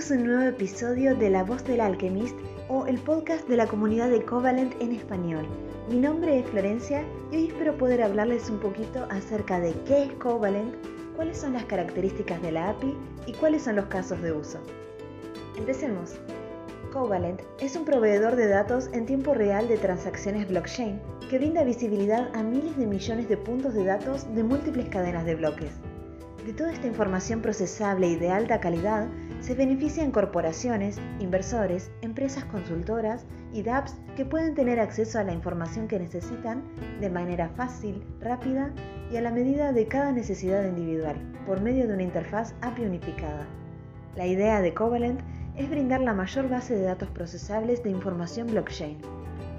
Bienvenidos un nuevo episodio de La Voz del Alchemist o el podcast de la comunidad de Covalent en español. Mi nombre es Florencia y hoy espero poder hablarles un poquito acerca de qué es Covalent, cuáles son las características de la API y cuáles son los casos de uso. Empecemos. Covalent es un proveedor de datos en tiempo real de transacciones blockchain que brinda visibilidad a miles de millones de puntos de datos de múltiples cadenas de bloques. De toda esta información procesable y de alta calidad se benefician corporaciones, inversores, empresas consultoras y dApps que pueden tener acceso a la información que necesitan de manera fácil, rápida y a la medida de cada necesidad individual, por medio de una interfaz API unificada. La idea de Covalent es brindar la mayor base de datos procesables de información blockchain,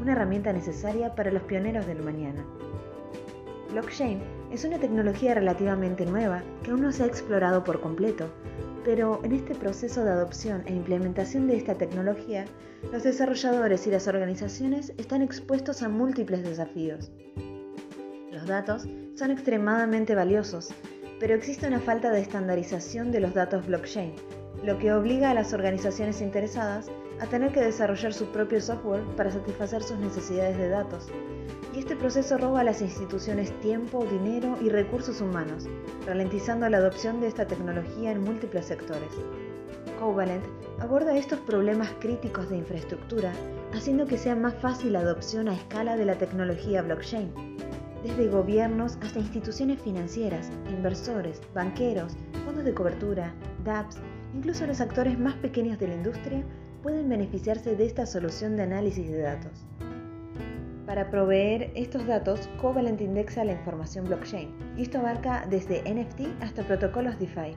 una herramienta necesaria para los pioneros del mañana. Blockchain es una tecnología relativamente nueva que aún no se ha explorado por completo, pero en este proceso de adopción e implementación de esta tecnología, los desarrolladores y las organizaciones están expuestos a múltiples desafíos. Los datos son extremadamente valiosos, pero existe una falta de estandarización de los datos blockchain, lo que obliga a las organizaciones interesadas a tener que desarrollar su propio software para satisfacer sus necesidades de datos, y este proceso roba a las instituciones tiempo, dinero y recursos humanos, ralentizando la adopción de esta tecnología en múltiples sectores. Covalent aborda estos problemas críticos de infraestructura, haciendo que sea más fácil la adopción a escala de la tecnología blockchain. Desde gobiernos hasta instituciones financieras, inversores, banqueros, fondos de cobertura, dApps, incluso los actores más pequeños de la industria pueden beneficiarse de esta solución de análisis de datos. Para proveer estos datos, Covalent indexa la información blockchain y esto abarca desde NFT hasta protocolos DeFi.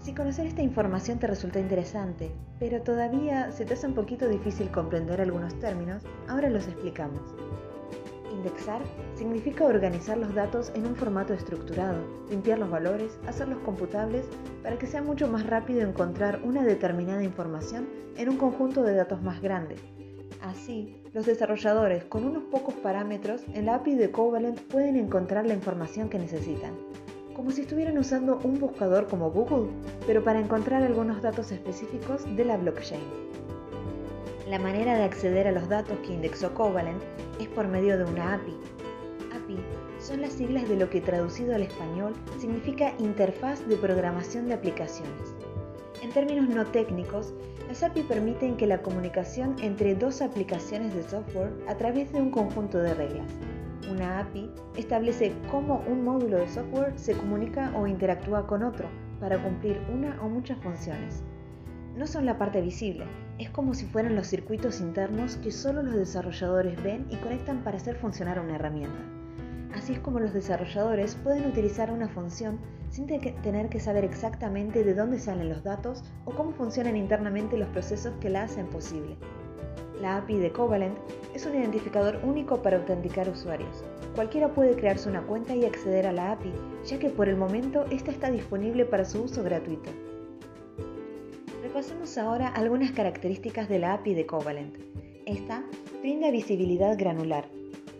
Si conocer esta información te resulta interesante, pero todavía se te hace un poquito difícil comprender algunos términos, ahora los explicamos. Indexar significa organizar los datos en un formato estructurado, limpiar los valores, hacerlos computables para que sea mucho más rápido encontrar una determinada información en un conjunto de datos más grande, Así, los desarrolladores con unos pocos parámetros en la API de Covalent pueden encontrar la información que necesitan, como si estuvieran usando un buscador como Google, pero para encontrar algunos datos específicos de la blockchain. La manera de acceder a los datos que indexó Covalent es por medio de una API. API son las siglas de lo que traducido al español significa Interfaz de Programación de Aplicaciones. En términos no técnicos, las API permiten que la comunicación entre dos aplicaciones de software a través de un conjunto de reglas. Una API establece cómo un módulo de software se comunica o interactúa con otro para cumplir una o muchas funciones. No son la parte visible, es como si fueran los circuitos internos que solo los desarrolladores ven y conectan para hacer funcionar una herramienta. Así es como los desarrolladores pueden utilizar una función sin tener que saber exactamente de dónde salen los datos o cómo funcionan internamente los procesos que la hacen posible. La API de Covalent es un identificador único para autenticar usuarios. Cualquiera puede crearse una cuenta y acceder a la API, ya que por el momento esta está disponible para su uso gratuito. Repasemos ahora algunas características de la API de Covalent. Esta brinda visibilidad granular,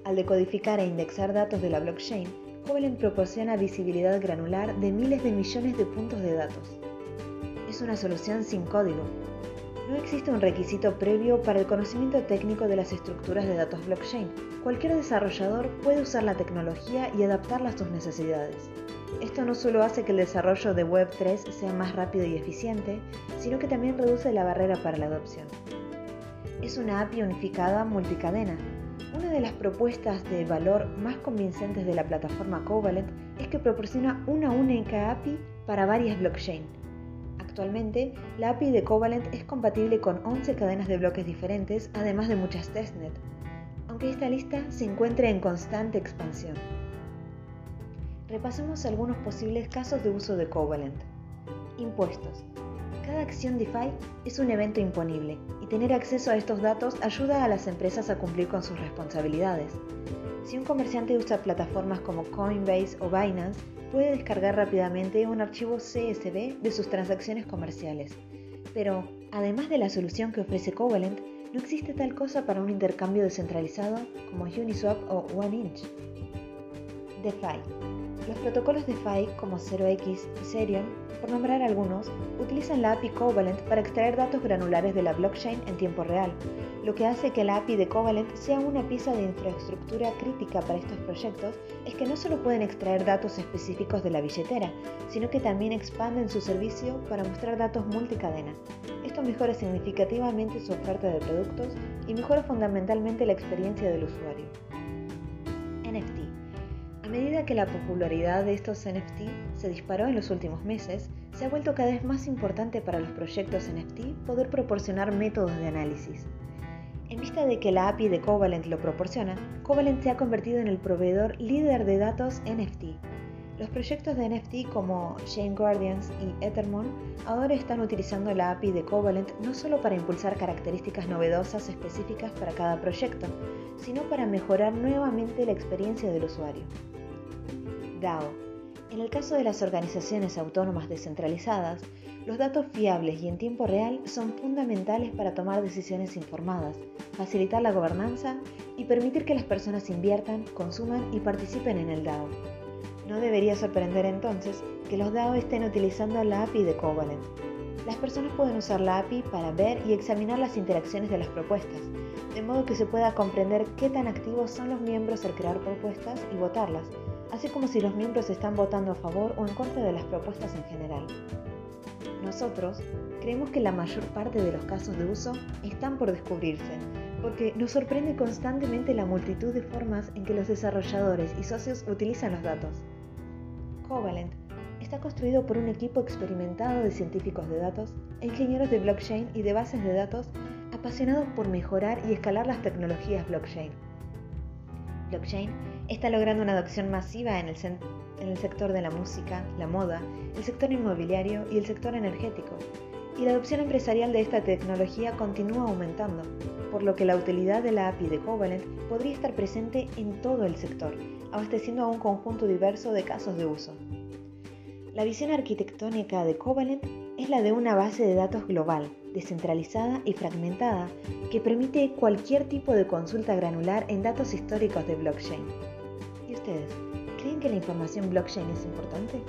al decodificar e indexar datos de la blockchain, Covalent proporciona visibilidad granular de miles de millones de puntos de datos. Es una solución sin código. No existe un requisito previo para el conocimiento técnico de las estructuras de datos blockchain. Cualquier desarrollador puede usar la tecnología y adaptarla a sus necesidades. Esto no solo hace que el desarrollo de Web3 sea más rápido y eficiente, sino que también reduce la barrera para la adopción. Es una API unificada multicadena, una de las propuestas de valor más convincentes de la plataforma Covalent es que proporciona una única API para varias blockchain. Actualmente, la API de Covalent es compatible con 11 cadenas de bloques diferentes, además de muchas testnet, aunque esta lista se encuentra en constante expansión. Repasemos algunos posibles casos de uso de Covalent. Impuestos. Cada acción DeFi es un evento imponible y tener acceso a estos datos ayuda a las empresas a cumplir con sus responsabilidades. Si un comerciante usa plataformas como Coinbase o Binance, puede descargar rápidamente un archivo CSV de sus transacciones comerciales. Pero, además de la solución que ofrece Covalent, no existe tal cosa para un intercambio descentralizado como Uniswap o OneInch. DeFi Los protocolos DeFi como 0x y Serion, por nombrar algunos, utilizan la API Covalent para extraer datos granulares de la blockchain en tiempo real, lo que hace que la API de Covalent sea una pieza de infraestructura crítica para estos proyectos es que no solo pueden extraer datos específicos de la billetera, sino que también expanden su servicio para mostrar datos multicadena. Esto mejora significativamente su oferta de productos y mejora fundamentalmente la experiencia del usuario. Que la popularidad de estos NFT se disparó en los últimos meses, se ha vuelto cada vez más importante para los proyectos NFT poder proporcionar métodos de análisis. En vista de que la API de Covalent lo proporciona, Covalent se ha convertido en el proveedor líder de datos NFT. Los proyectos de NFT como Chain Guardians y Ethermon ahora están utilizando la API de Covalent no solo para impulsar características novedosas específicas para cada proyecto, sino para mejorar nuevamente la experiencia del usuario. DAO. En el caso de las organizaciones autónomas descentralizadas, los datos fiables y en tiempo real son fundamentales para tomar decisiones informadas, facilitar la gobernanza y permitir que las personas inviertan, consuman y participen en el DAO. No debería sorprender entonces que los DAO estén utilizando la API de Covalent. Las personas pueden usar la API para ver y examinar las interacciones de las propuestas, de modo que se pueda comprender qué tan activos son los miembros al crear propuestas y votarlas, así como si los miembros están votando a favor o en contra de las propuestas en general. Nosotros creemos que la mayor parte de los casos de uso están por descubrirse, porque nos sorprende constantemente la multitud de formas en que los desarrolladores y socios utilizan los datos. Covalent está construido por un equipo experimentado de científicos de datos, ingenieros de blockchain y de bases de datos apasionados por mejorar y escalar las tecnologías blockchain. Blockchain está logrando una adopción masiva en el, sector de la música, la moda, el sector inmobiliario y el sector energético, y la adopción empresarial de esta tecnología continúa aumentando, por lo que la utilidad de la API de Covalent podría estar presente en todo el sector, abasteciendo a un conjunto diverso de casos de uso. La visión arquitectónica de Covalent es la de una base de datos global, descentralizada y fragmentada, que permite cualquier tipo de consulta granular en datos históricos de blockchain. ¿Y ustedes? ¿Creen que la información blockchain es importante?